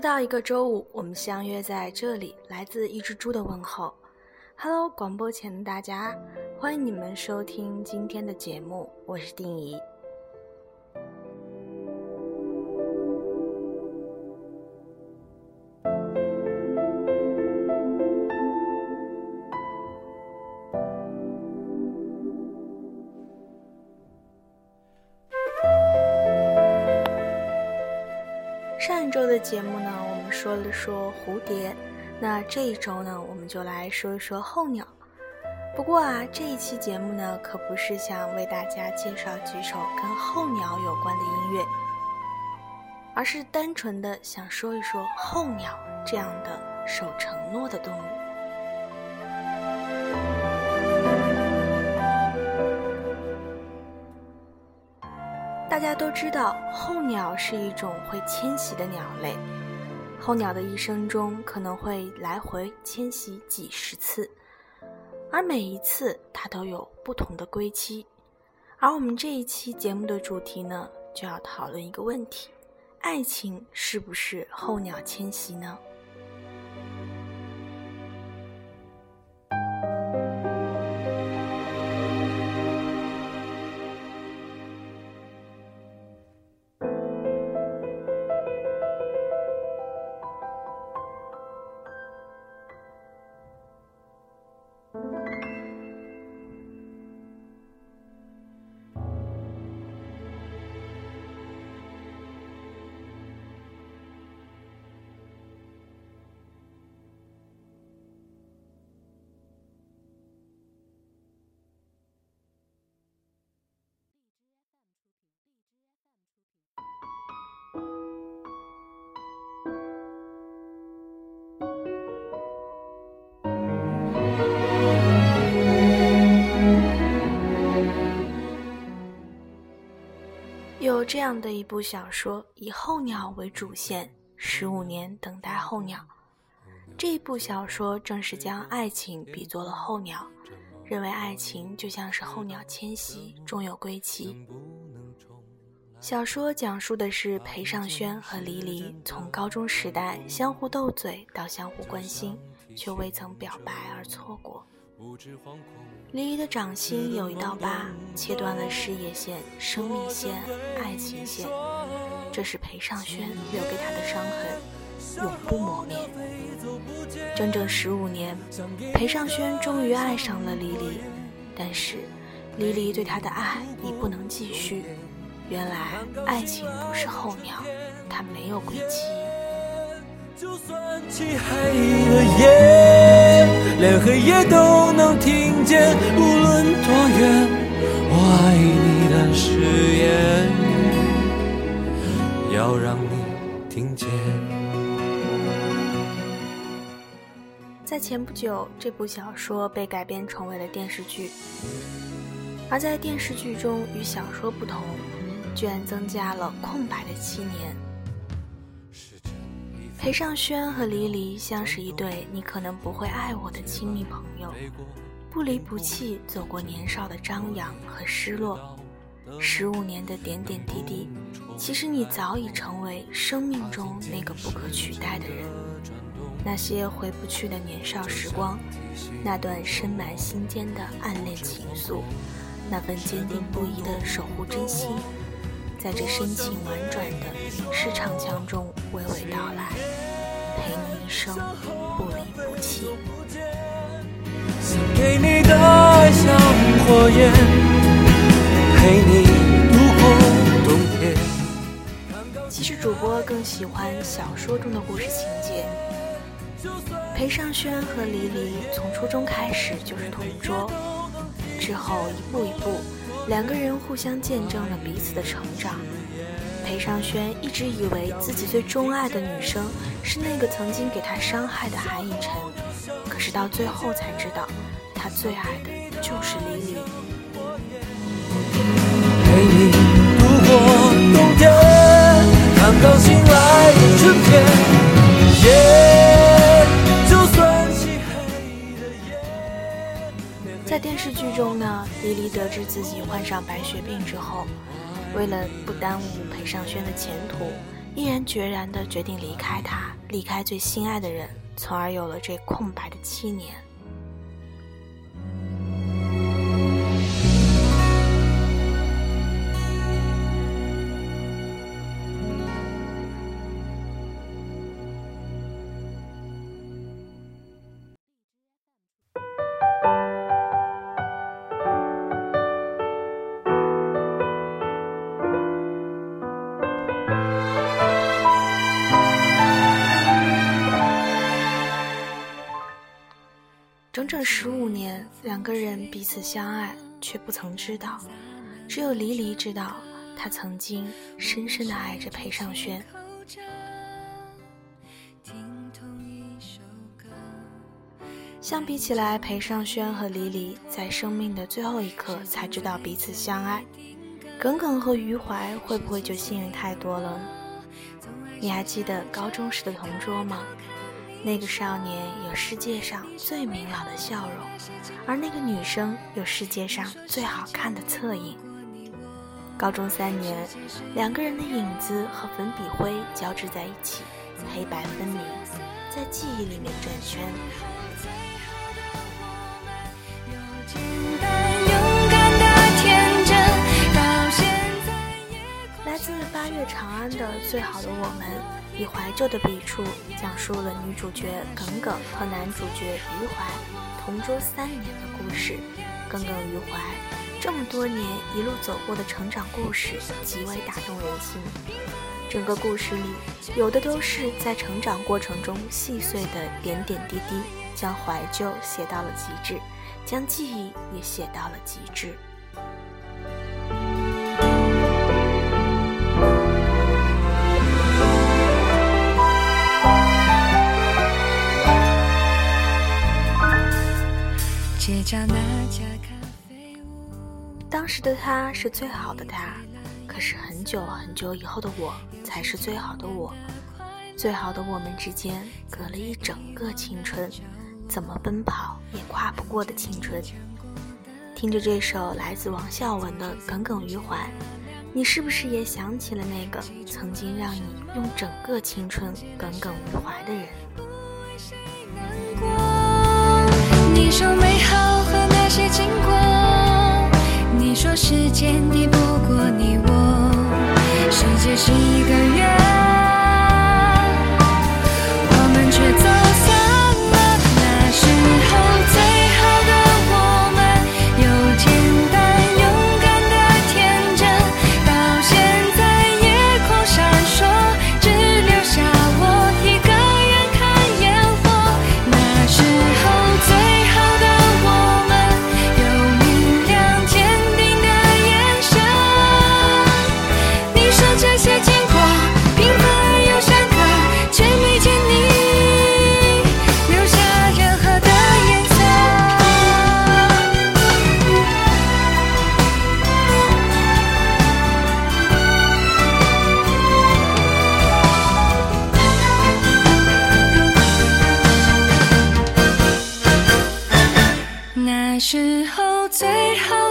又到一个周五，我们相约在这里。来自一只猪的问候，Hello，广播前的大家，欢迎你们收听今天的节目，我是丁怡。节目呢，我们说了说蝴蝶，那这一周呢，我们就来说一说候鸟。不过啊，这一期节目呢，可不是想为大家介绍几首跟候鸟有关的音乐，而是单纯的想说一说候鸟这样的守承诺的动物。大家都知道，候鸟是一种会迁徙的鸟类。候鸟的一生中可能会来回迁徙几十次，而每一次它都有不同的归期。而我们这一期节目的主题呢，就要讨论一个问题：爱情是不是候鸟迁徙呢？这样的一部小说，以候鸟为主线，十五年等待候鸟。这部小说正是将爱情比作了候鸟，认为爱情就像是候鸟迁徙，终有归期。小说讲述的是裴尚轩和黎黎从高中时代相互斗嘴到相互关心，却未曾表白而错过。黎黎的掌心有一道疤，切断了事业线、生命线、爱情线，这是裴尚轩留给他的伤痕，永不磨灭。整整十五年，裴尚轩终于爱上了黎黎，但是黎黎对他的爱已不能继续。原来爱情不是候鸟，它没有归期。就算漆黑的夜，连黑夜都能听见。无论多远，我爱你的誓言，要让你听见。在前不久，这部小说被改编成为了电视剧，而在电视剧中与小说不同。居然增加了空白的七年。裴尚轩和黎黎像是一对你可能不会爱我的亲密朋友，不离不弃走过年少的张扬和失落，十五年的点点滴滴，其实你早已成为生命中那个不可取代的人。那些回不去的年少时光，那段深埋心间的暗恋情愫，那份坚定不移的守护真心。在这深情婉转的影视唱腔中娓娓道来，陪你一生不离不弃。给你的爱像火焰，陪你度过冬天。其实主播更喜欢小说中的故事情节。裴尚轩和黎黎从初中开始就是同桌，之后一步一步。两个人互相见证了彼此的成长。裴尚轩一直以为自己最钟爱的女生是那个曾经给他伤害的韩以晨，可是到最后才知道，他最爱的就是李李。陪你度过冬天，看到醒来的春天。就在电视剧中呢，黎黎得知自己患上白血病之后。为了不耽误裴尚轩的前途，毅然决然地决定离开他，离开最心爱的人，从而有了这空白的七年。十五年，两个人彼此相爱，却不曾知道，只有黎黎知道，他曾经深深的爱着裴尚轩。相比起来，裴尚轩和黎黎在生命的最后一刻才知道彼此相爱，耿耿和余淮会不会就幸运太多了？你还记得高中时的同桌吗？那个少年有世界上最明朗的笑容，而那个女生有世界上最好看的侧影。高中三年，两个人的影子和粉笔灰交织在一起，黑白分明，在记忆里面转圈。来自八月长安的《最好的我们》。以怀旧的笔触，讲述了女主角耿耿和男主角余淮同桌三年的故事。耿耿于怀这么多年一路走过的成长故事，极为打动人心。整个故事里，有的都是在成长过程中细碎的点点滴滴，将怀旧写到了极致，将记忆也写到了极致。当时的他是最好的他，可是很久很久以后的我才是最好的我。最好的我们之间隔了一整个青春，怎么奔跑也跨不过的青春。听着这首来自王孝文的《耿耿于怀》，你是不是也想起了那个曾经让你用整个青春耿耿于怀的人？你说美好和那些经过，你说时间抵不过你我，世界是。时候最好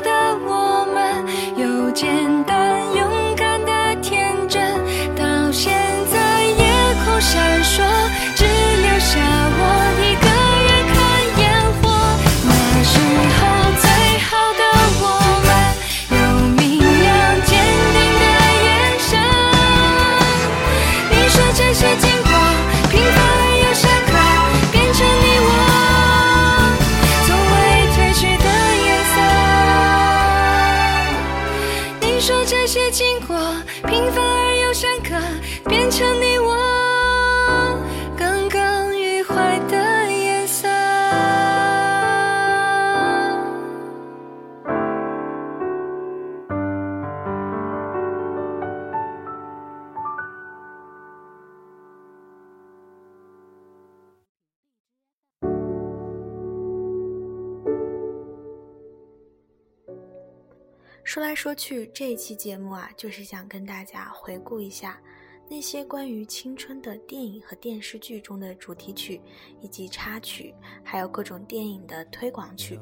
来说去，这一期节目啊，就是想跟大家回顾一下那些关于青春的电影和电视剧中的主题曲，以及插曲，还有各种电影的推广曲。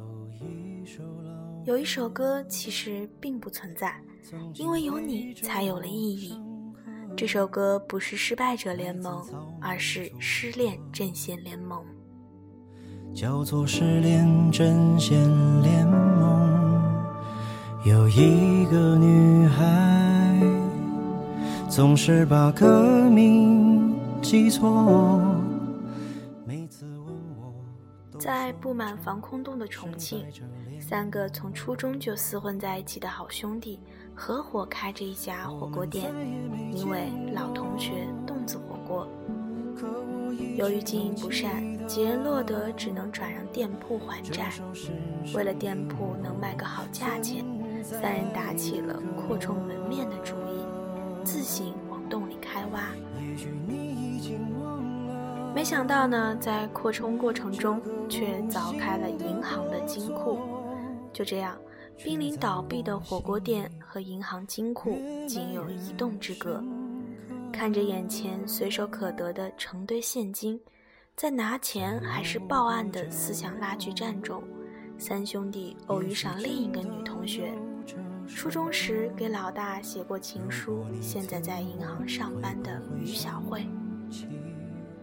有一首歌其实并不存在，因为有你才有了意义。这首歌不是失败者联盟，而是失恋阵线联盟。叫做失恋阵线联盟，有一个女孩总是把歌名记错。在布满防空洞的重庆，三个从初中就厮混在一起的好兄弟。合伙开着一家火锅店，名为“老同学洞子火锅”。由于经营不善，几人落得只能转让店铺还债。为了店铺能卖个好价钱，三人打起了扩充门面的主意，自行往洞里开挖。没想到呢，在扩充过程中却凿开了银行的金库。就这样。濒临倒闭的火锅店和银行金库仅有一洞之隔。看着眼前随手可得的成堆现金，在拿钱还是报案的思想拉锯战中，三兄弟偶遇上另一个女同学，初中时给老大写过情书，现在在银行上班的于小慧。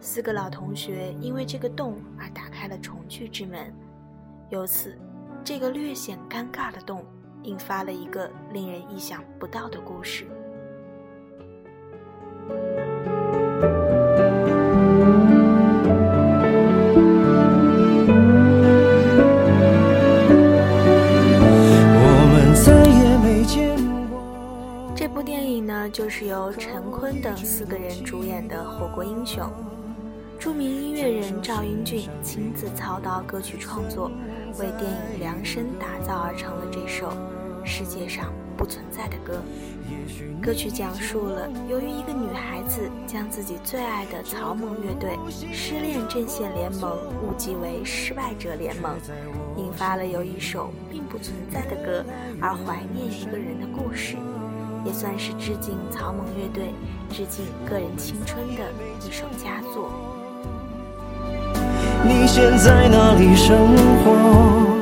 四个老同学因为这个洞而打开了重聚之门，由此。这个略显尴尬的洞，引发了一个令人意想不到的故事。就是由陈坤等四个人主演的《火锅英雄》，著名音乐人赵英俊亲自操刀歌曲创作。为电影量身打造而成了这首世界上不存在的歌。歌曲讲述了由于一个女孩子将自己最爱的草蜢乐队失恋阵线联盟误记为失败者联盟，引发了由一首并不存在的歌而怀念一个人的故事，也算是致敬草蜢乐队、致敬个人青春的一首佳作。你现在哪里生活？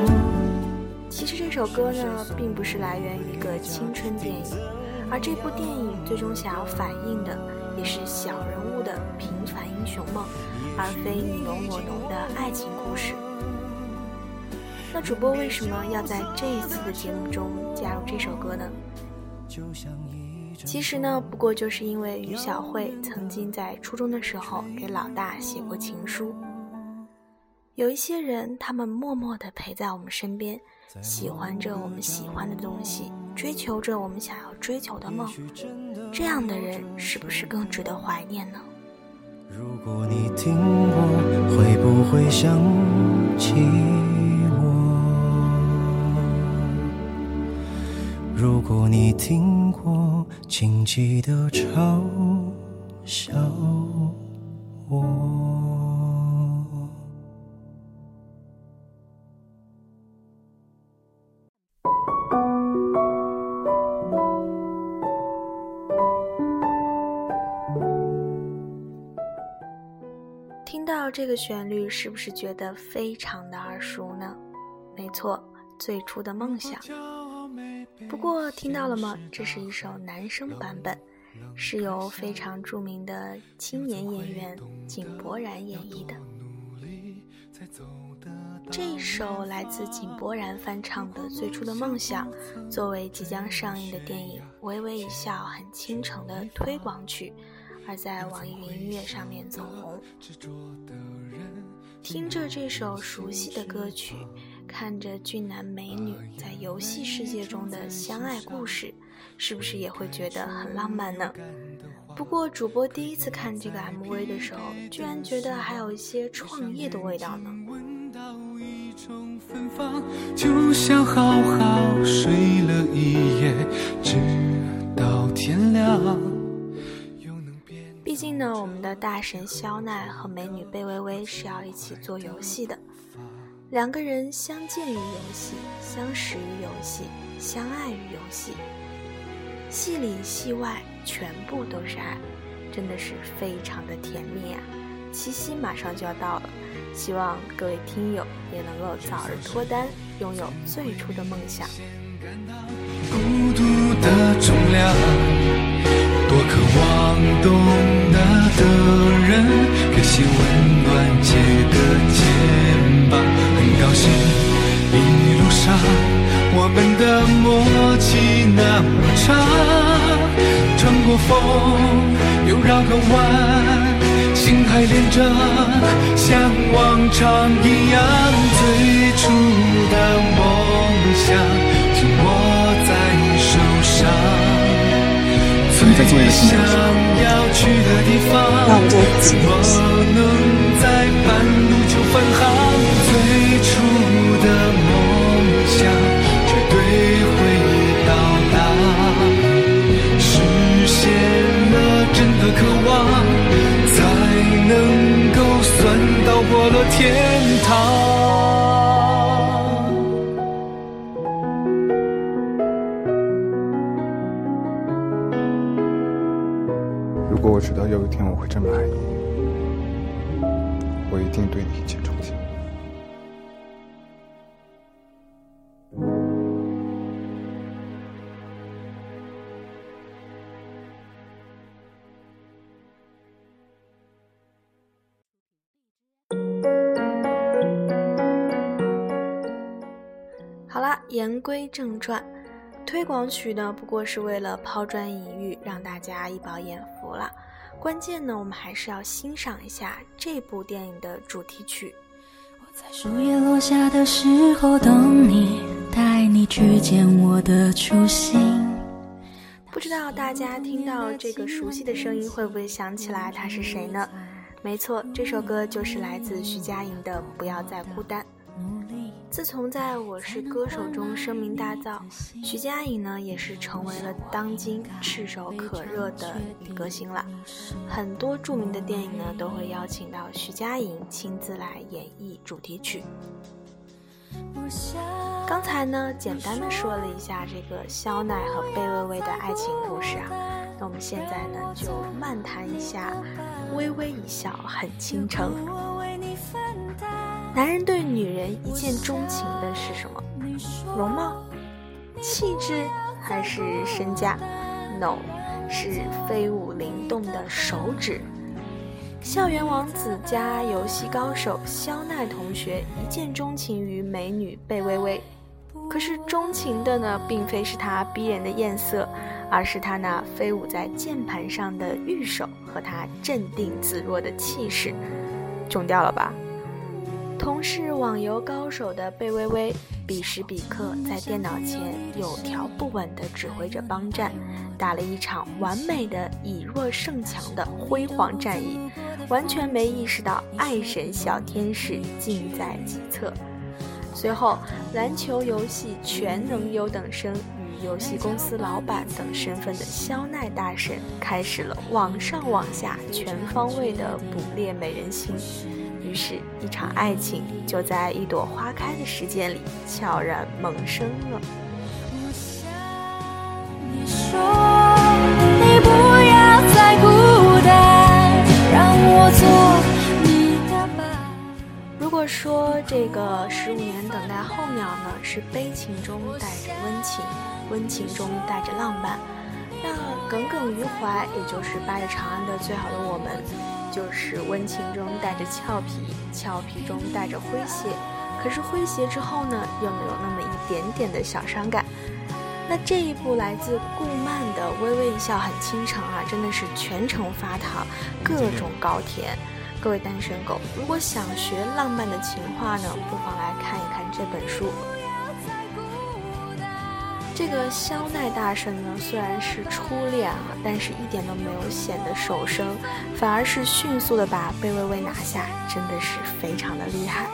其实这首歌呢，并不是来源于一个青春电影，而这部电影最终想要反映的，也是小人物的平凡英雄梦，而非你侬我侬的爱情故事。那主播为什么要在这一次的节目中加入这首歌呢？其实呢，不过就是因为于小慧曾经在初中的时候给老大写过情书。有一些人，他们默默地陪在我们身边，喜欢着我们喜欢的东西，追求着我们想要追求的梦。这样的人，是不是更值得怀念呢？如果你听过，会不会想起如果你听过，请记得嘲笑我。这个旋律是不是觉得非常的耳熟呢？没错，最初的梦想。不过听到了吗？这是一首男声版本，是由非常著名的青年演员井柏然演绎的。这一首来自井柏然翻唱的《最初的梦想》，作为即将上映的电影《微微一笑很倾城》的推广曲。而在网易云音乐上面走红，听着这首熟悉的歌曲，看着俊男美女在游戏世界中的相爱故事，是不是也会觉得很浪漫呢？不过主播第一次看这个 MV 的时候，居然觉得还有一些创业的味道呢。就像好好睡了一夜，直到天亮。毕竟呢，我们的大神肖奈和美女贝微微是要一起做游戏的，两个人相见于游戏，相识于游戏，相爱于游戏，戏里戏外全部都是爱，真的是非常的甜蜜啊！七夕马上就要到了，希望各位听友也能够早日脱单，拥有最初的梦想。孤独的重量。多渴望懂得的人，给些温暖，借个我们的默契那么长，穿过风又绕个弯。心还连着，像往常一样，最初的梦想紧握在手上。最想要去的地方，怎么能在半路就返航？最初的梦想，天堂。如果我知道有一天我会这么爱你，我一定对你讲言归正传，推广曲呢，不过是为了抛砖引玉，让大家一饱眼福了。关键呢，我们还是要欣赏一下这部电影的主题曲。我在树叶落下的时候等你，带你去见我的初心。不知道大家听到这个熟悉的声音，会不会想起来他是谁呢？没错，这首歌就是来自徐佳莹的《不要再孤单》。自从在我是歌手中声名大噪，徐佳莹呢也是成为了当今炙手可热的女歌星了。很多著名的电影呢都会邀请到徐佳莹亲自来演绎主题曲。刚才呢简单的说了一下这个肖奈和贝微微的爱情故事啊，那我们现在呢就漫谈一下微微一笑很倾城。男人对女人一见钟情的是什么？容貌、气质还是身价？No，是飞舞灵动的手指。校园王子加游戏高手肖奈同学一见钟情于美女贝微微，可是钟情的呢，并非是她逼人的艳色，而是她那飞舞在键盘上的玉手和她镇定自若的气势。中掉了吧？同是网游高手的贝微微，彼时彼刻在电脑前有条不紊地指挥着帮战，打了一场完美的以弱胜强的辉煌战役，完全没意识到爱神小天使近在即侧。随后，篮球游戏全能优等生与游戏公司老板等身份的肖奈大神，开始了网上网下全方位的捕猎美人心。于是，一场爱情就在一朵花开的时间里悄然萌生了。如果说这个十五年等待候鸟呢，是悲情中带着温情，温情中带着浪漫，那耿耿于怀，也就是八月长安的最好的我们。就是温情中带着俏皮，俏皮中带着诙谐，可是诙谐之后呢，又没有那么一点点的小伤感。那这一部来自顾漫的《微微一笑很倾城》啊，真的是全程发糖，各种高甜。各位单身狗，如果想学浪漫的情话呢，不妨来看一看这本书。这个肖奈大神呢，虽然是初恋啊，但是一点都没有显得手生，反而是迅速的把贝微微拿下，真的是非常的厉害。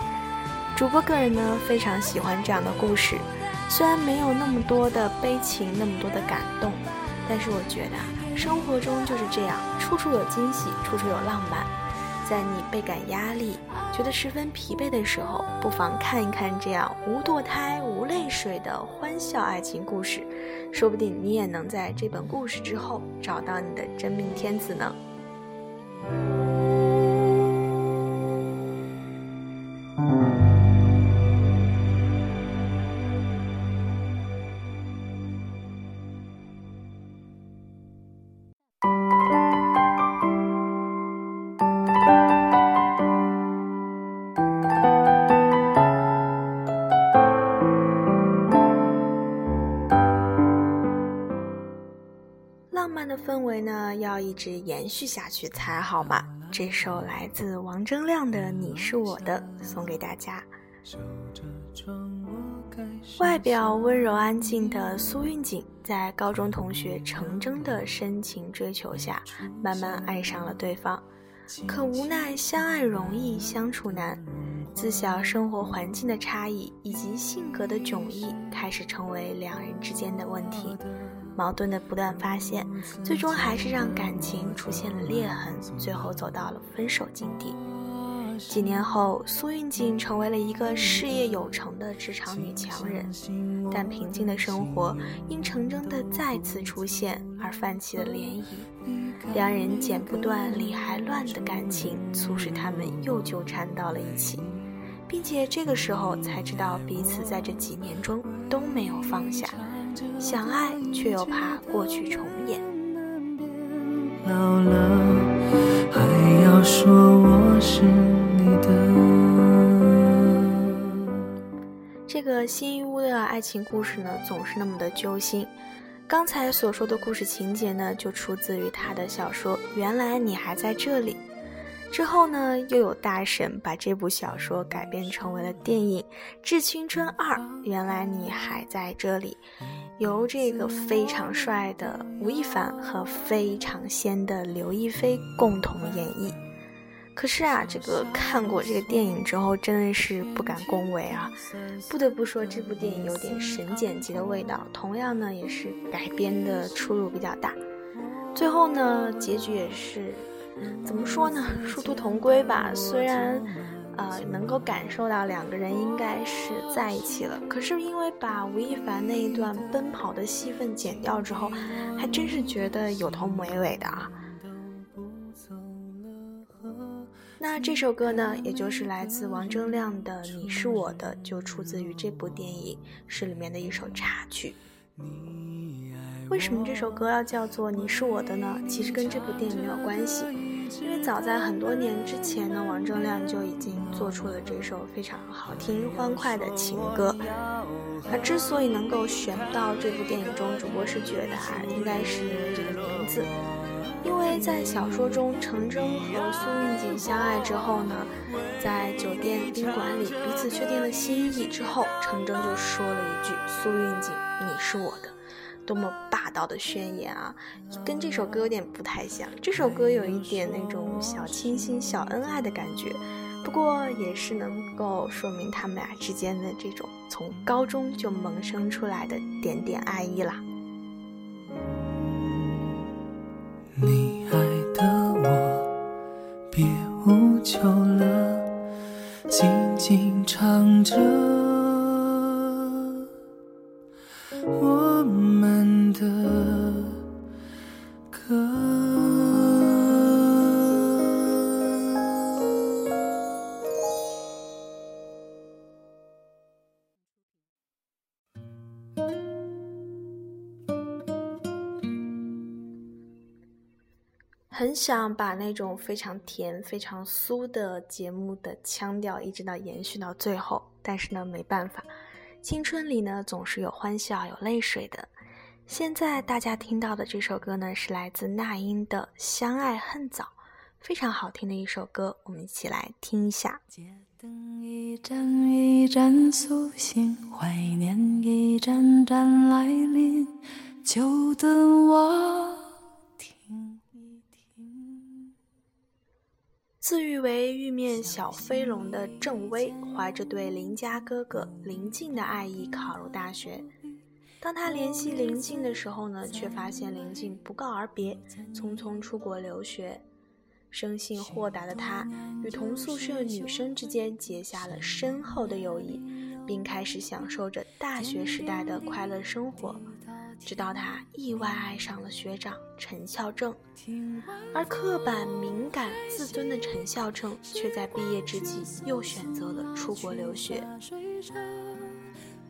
主播个人呢，非常喜欢这样的故事，虽然没有那么多的悲情，那么多的感动，但是我觉得生活中就是这样，处处有惊喜，处处有浪漫。在你倍感压力、觉得十分疲惫的时候，不妨看一看这样无堕胎、无泪水的欢笑爱情故事，说不定你也能在这本故事之后找到你的真命天子呢。直延续下去才好嘛。这首来自王铮亮的《你是我的》送给大家。外表温柔安静的苏运锦，在高中同学程铮的深情追求下，慢慢爱上了对方。可无奈相爱容易相处难，自小生活环境的差异以及性格的迥异，开始成为两人之间的问题。矛盾的不断发现，最终还是让感情出现了裂痕，最后走到了分手境地。几年后，苏运锦成为了一个事业有成的职场女强人，但平静的生活因程铮的再次出现而泛起了涟漪。两人剪不断理还乱的感情，促使他们又纠缠到了一起，并且这个时候才知道彼此在这几年中都没有放下，想爱却又怕过去重演。老了，还要说我是你的。这个新一屋的爱情故事呢，总是那么的揪心。刚才所说的故事情节呢，就出自于他的小说《原来你还在这里》。之后呢，又有大神把这部小说改编成为了电影《致青春二》，原来你还在这里，由这个非常帅的吴亦凡和非常仙的刘亦菲共同演绎。可是啊，这个看过这个电影之后，真的是不敢恭维啊！不得不说，这部电影有点神剪辑的味道。同样呢，也是改编的出入比较大。最后呢，结局也是怎么说呢？殊途同归吧。虽然，呃，能够感受到两个人应该是在一起了，可是因为把吴亦凡那一段奔跑的戏份剪掉之后，还真是觉得有头没尾的啊。那这首歌呢，也就是来自王铮亮的《你是我的》，就出自于这部电影，是里面的一首插曲。为什么这首歌要叫做《你是我的》呢？其实跟这部电影没有关系，因为早在很多年之前呢，王铮亮就已经做出了这首非常好听、欢快的情歌。而之所以能够选到这部电影中，主播是觉得啊，应该是因为这个名字。因为在小说中，程铮和苏运锦相爱之后呢，在酒店宾馆里彼此确定了心意之后，程铮就说了一句：“苏运锦，你是我的。”多么霸道的宣言啊！跟这首歌有点不太像，这首歌有一点那种小清新、小恩爱的感觉，不过也是能够说明他们俩之间的这种从高中就萌生出来的点点爱意啦。你爱的我，别无求了，静静唱着很想把那种非常甜、非常酥的节目的腔调一直到延续到最后，但是呢，没办法，青春里呢总是有欢笑、有泪水的。现在大家听到的这首歌呢，是来自那英的《相爱恨早》，非常好听的一首歌，我们一起来听一下。街灯一盏一盏苏醒，怀念一盏盏来临，就等我。自誉为玉面小飞龙的郑薇，怀着对邻家哥哥林静的爱意考入大学。当他联系林静的时候呢，却发现林静不告而别，匆匆出国留学。生性豁达的他，与同宿舍女生之间结下了深厚的友谊，并开始享受着大学时代的快乐生活。直到他意外爱上了学长陈孝正，而刻板敏感、自尊的陈孝正却在毕业之际又选择了出国留学。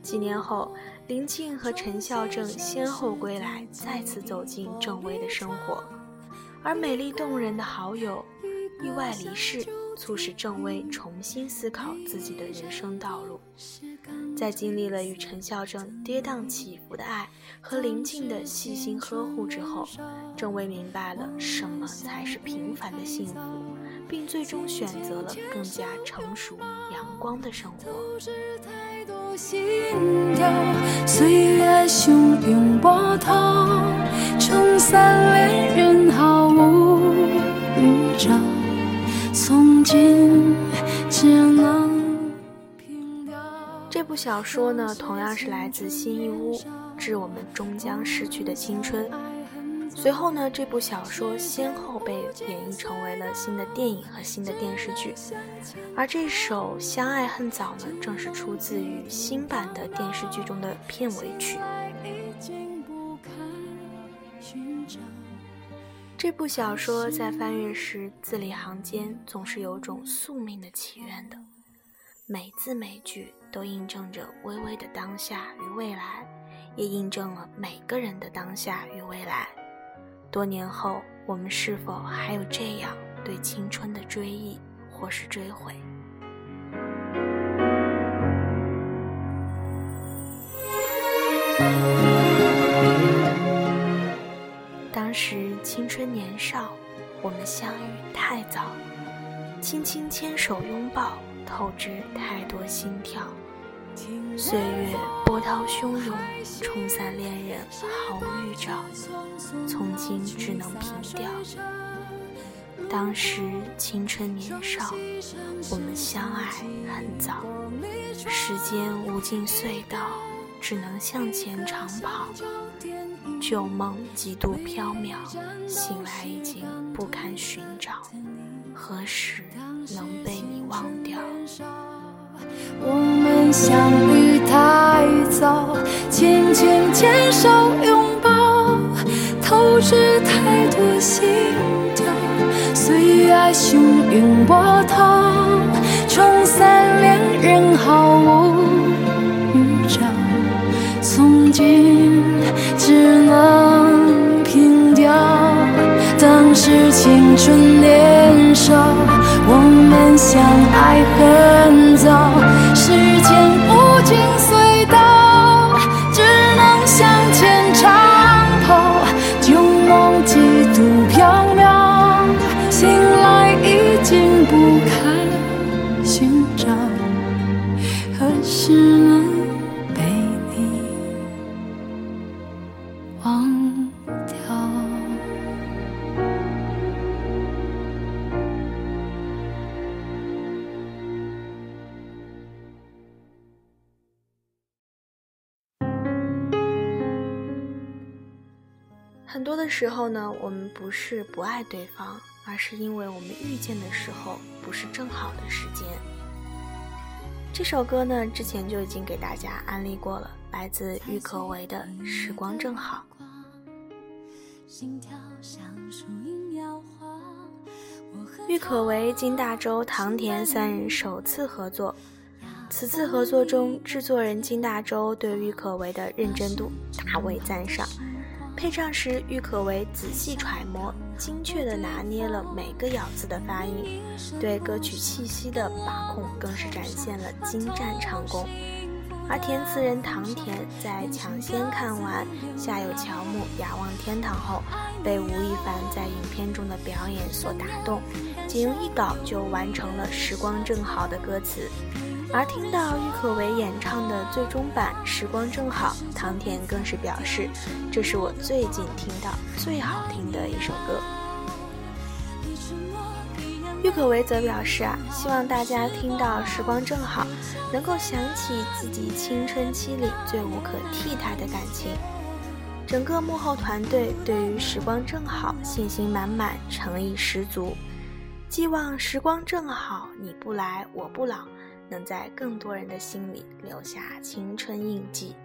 几年后，林静和陈孝正先后归来，再次走进郑微的生活，而美丽动人的好友意外离世，促使郑薇重新思考自己的人生道路。在经历了与陈孝正跌宕起伏的爱和林静的细心呵护之后，郑薇明白了什么才是平凡的幸福，并最终选择了更加成熟、阳光的生活。岁月汹涌波涛，冲散恋人毫无预兆。从今只能。这部小说呢，同样是来自新一屋，致我们终将逝去的青春。随后呢，这部小说先后被演绎成为了新的电影和新的电视剧。而这首《相爱恨早》呢，正是出自于新版的电视剧中的片尾曲。这部小说在翻阅时，字里行间总是有种宿命的祈愿的。每字每句都印证着微微的当下与未来，也印证了每个人的当下与未来。多年后，我们是否还有这样对青春的追忆，或是追悔？当时青春年少，我们相遇太早，轻轻牵手拥抱。透支太多心跳，岁月波涛汹涌，冲散恋人毫无预兆，从今只能凭吊。当时青春年少，我们相爱很早，时间无尽隧道，只能向前长跑。旧梦几度飘渺，醒来已经不堪寻找，何时？能被你忘掉。我们相遇太早，轻轻牵手拥抱，透支太多心跳。岁月汹涌波涛，冲散恋人毫无预兆。从今只能凭吊，当时青春年少。我们相爱很早，是时候呢，我们不是不爱对方，而是因为我们遇见的时候不是正好的时间。这首歌呢，之前就已经给大家安利过了，来自郁可唯的《时光正好》。郁可唯、金大洲、唐田三人首次合作，此次合作中，制作人金大洲对郁可唯的认真度大为赞赏。配唱时，郁可唯仔细揣摩，精确地拿捏了每个咬字的发音，对歌曲气息的把控更是展现了精湛唱功。而填词人唐田在抢先看完《夏有乔木，雅望天堂》后，被吴亦凡在影片中的表演所打动，仅用一稿就完成了《时光正好》的歌词。而听到郁可唯演唱的最终版《时光正好》，唐田更是表示，这是我最近听到最好听的一首歌。郁可唯则表示啊，希望大家听到《时光正好》，能够想起自己青春期里最无可替代的感情。整个幕后团队对于《时光正好》信心满满，诚意十足，寄望《时光正好》，你不来我不老。能在更多人的心里留下青春印记。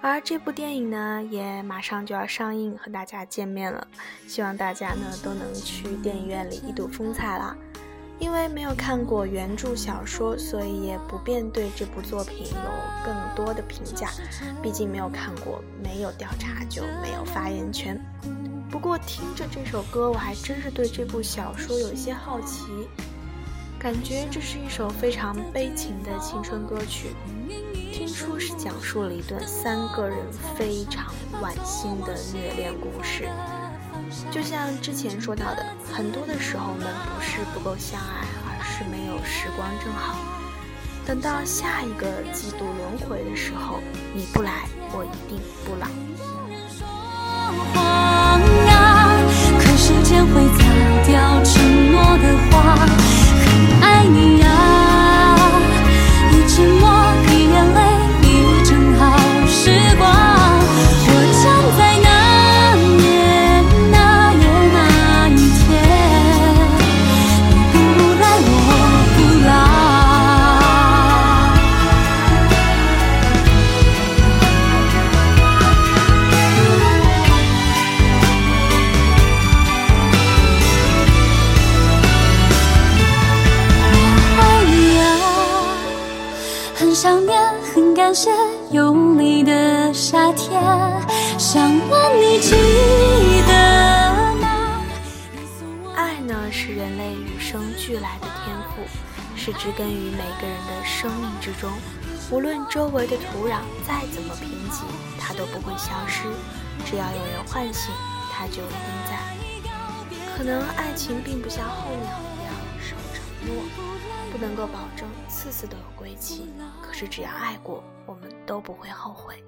而这部电影呢，也马上就要上映，和大家见面了。希望大家呢都能去电影院里一睹风采啦！因为没有看过原著小说，所以也不便对这部作品有更多的评价。毕竟没有看过，没有调查就没有发言权。不过听着这首歌，我还真是对这部小说有些好奇，感觉这是一首非常悲情的青春歌曲。听出是讲述了一段三个人非常惋惜的虐恋故事。就像之前说到的，很多的时候我们，不是不够相爱，而是没有时光正好。等到下一个季度轮回的时候，你不来，我一定不老。可时间会擦掉承诺的话，植根于每个人的生命之中。无论周围的土壤再怎么贫瘠，它都不会消失。只要有人唤醒，它就一定在。可能爱情并不像候鸟一样守承诺，不能够保证次次都有归期。可是只要爱过。我们都不会后悔。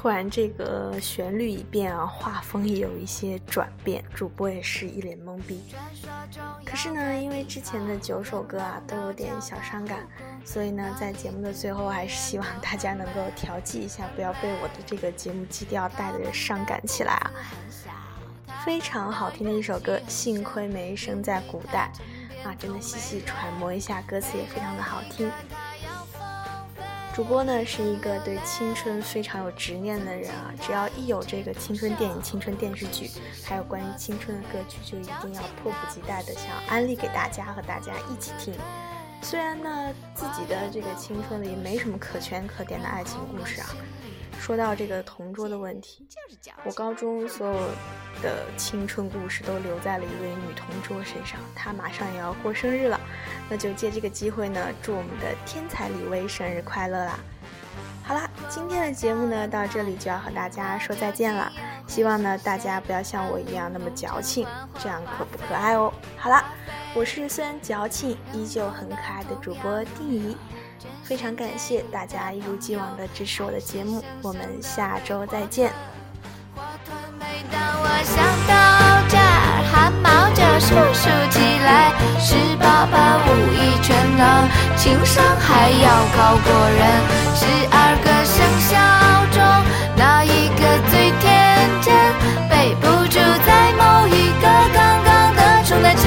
突然，这个旋律一变啊，画风也有一些转变，主播也是一脸懵逼。可是呢，因为之前的九首歌啊都有点小伤感，所以呢，在节目的最后，还是希望大家能够调剂一下，不要被我的这个节目基调带的伤感起来啊。非常好听的一首歌，幸亏没生在古代啊，真的细细揣摩一下，歌词也非常的好听。主播呢是一个对青春非常有执念的人啊，只要一有这个青春电影、青春电视剧，还有关于青春的歌曲，就一定要迫不及待的想安利给大家，和大家一起听。虽然呢自己的这个青春里没什么可圈可点的爱情故事啊。说到这个同桌的问题，我高中所有的青春故事都留在了一位女同桌身上。她马上也要过生日了，那就借这个机会呢，祝我们的天才李薇生日快乐啦！好啦，今天的节目呢到这里就要和大家说再见了。希望呢大家不要像我一样那么矫情，这样可不可爱哦。好啦，我是虽然矫情依旧很可爱的主播丁怡。非常感谢大家一如既往的支持我的节目，我们下周再见。每当我想到这儿，汗毛就竖竖起来。是爸爸武艺全能，情商还要高过人。十二个生肖中，哪一个最天真？背不住在某一个刚刚的重的青。